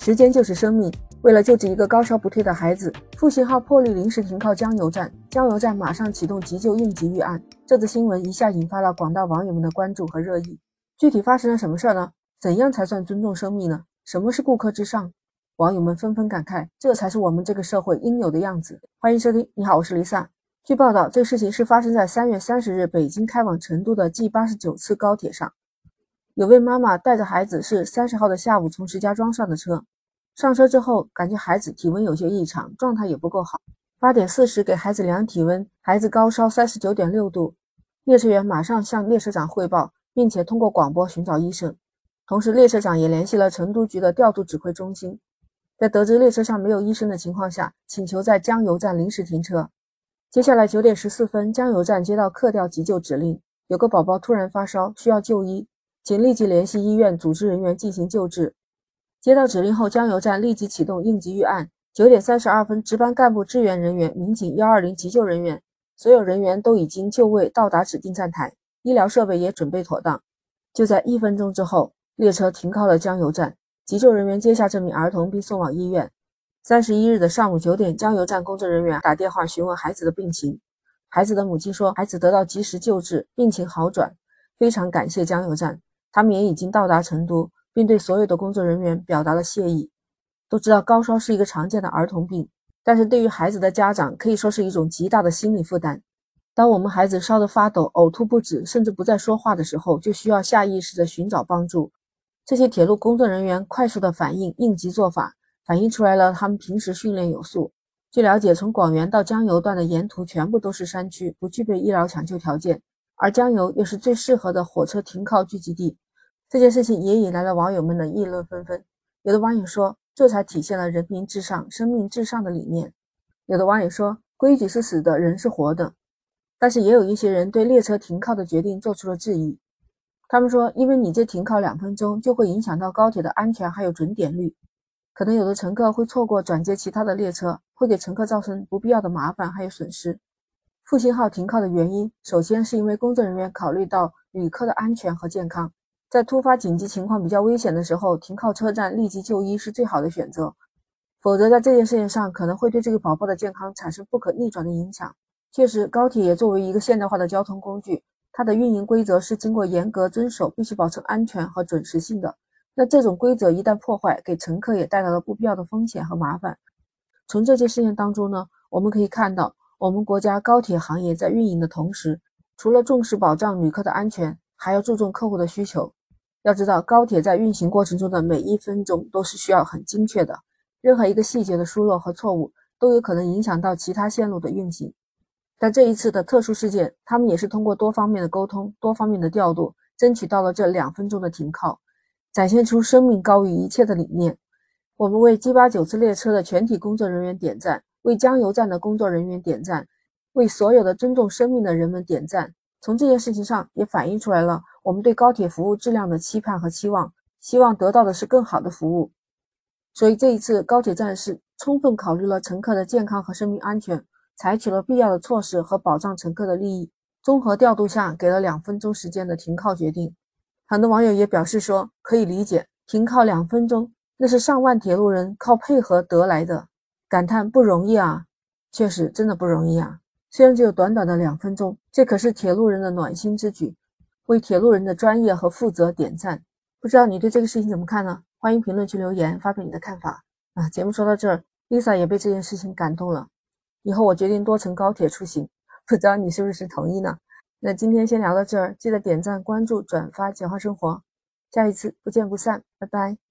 时间就是生命。为了救治一个高烧不退的孩子，复兴号破例临时停靠江油站，江油站马上启动急救应急预案。这则新闻一下引发了广大网友们的关注和热议。具体发生了什么事儿呢？怎样才算尊重生命呢？什么是顾客至上？网友们纷纷感慨，这才是我们这个社会应有的样子。欢迎收听，你好，我是丽萨。据报道，这事情是发生在三月三十日北京开往成都的 G 八十九次高铁上。有位妈妈带着孩子是三十号的下午从石家庄上的车，上车之后感觉孩子体温有些异常，状态也不够好。八点四十给孩子量体温，孩子高烧三十九点六度。列车员马上向列车长汇报，并且通过广播寻找医生。同时，列车长也联系了成都局的调度指挥中心，在得知列车上没有医生的情况下，请求在江油站临时停车。接下来九点十四分，江油站接到客调急救指令，有个宝宝突然发烧，需要就医。请立即联系医院组织人员进行救治。接到指令后，江油站立即启动应急预案。九点三十二分，值班干部、支援人员、民警、幺二零急救人员，所有人员都已经就位到达指定站台，医疗设备也准备妥当。就在一分钟之后，列车停靠了江油站，急救人员接下这名儿童并送往医院。三十一日的上午九点，江油站工作人员打电话询问孩子的病情，孩子的母亲说，孩子得到及时救治，病情好转，非常感谢江油站。他们也已经到达成都，并对所有的工作人员表达了谢意。都知道高烧是一个常见的儿童病，但是对于孩子的家长可以说是一种极大的心理负担。当我们孩子烧得发抖、呕吐不止，甚至不再说话的时候，就需要下意识地寻找帮助。这些铁路工作人员快速的反应、应急做法，反映出来了他们平时训练有素。据了解，从广元到江油段的沿途全部都是山区，不具备医疗抢救条件。而江油又是最适合的火车停靠聚集地，这件事情也引来了网友们的议论纷纷。有的网友说，这才体现了人民至上、生命至上的理念；有的网友说，规矩是死的，人是活的。但是也有一些人对列车停靠的决定做出了质疑，他们说，因为你这停靠两分钟，就会影响到高铁的安全还有准点率，可能有的乘客会错过转接其他的列车，会给乘客造成不必要的麻烦还有损失。复兴号停靠的原因，首先是因为工作人员考虑到旅客的安全和健康，在突发紧急情况比较危险的时候，停靠车站立即就医是最好的选择。否则，在这件事情上可能会对这个宝宝的健康产生不可逆转的影响。确实，高铁也作为一个现代化的交通工具，它的运营规则是经过严格遵守，必须保证安全和准时性的。那这种规则一旦破坏，给乘客也带来了不必要的风险和麻烦。从这件事情当中呢，我们可以看到。我们国家高铁行业在运营的同时，除了重视保障旅客的安全，还要注重客户的需求。要知道，高铁在运行过程中的每一分钟都是需要很精确的，任何一个细节的疏漏和错误都有可能影响到其他线路的运行。但这一次的特殊事件，他们也是通过多方面的沟通、多方面的调度，争取到了这两分钟的停靠，展现出生命高于一切的理念。我们为 G 八九次列车的全体工作人员点赞。为加油站的工作人员点赞，为所有的尊重生命的人们点赞。从这件事情上也反映出来了我们对高铁服务质量的期盼和期望，希望得到的是更好的服务。所以这一次高铁站是充分考虑了乘客的健康和生命安全，采取了必要的措施和保障乘客的利益，综合调度下给了两分钟时间的停靠决定。很多网友也表示说可以理解，停靠两分钟那是上万铁路人靠配合得来的。感叹不容易啊，确实真的不容易啊。虽然只有短短的两分钟，这可是铁路人的暖心之举，为铁路人的专业和负责点赞。不知道你对这个事情怎么看呢？欢迎评论区留言发表你的看法啊。节目说到这儿，Lisa 也被这件事情感动了，以后我决定多乘高铁出行，不知道你是不是同意呢？那今天先聊到这儿，记得点赞、关注、转发，简化生活，下一次不见不散，拜拜。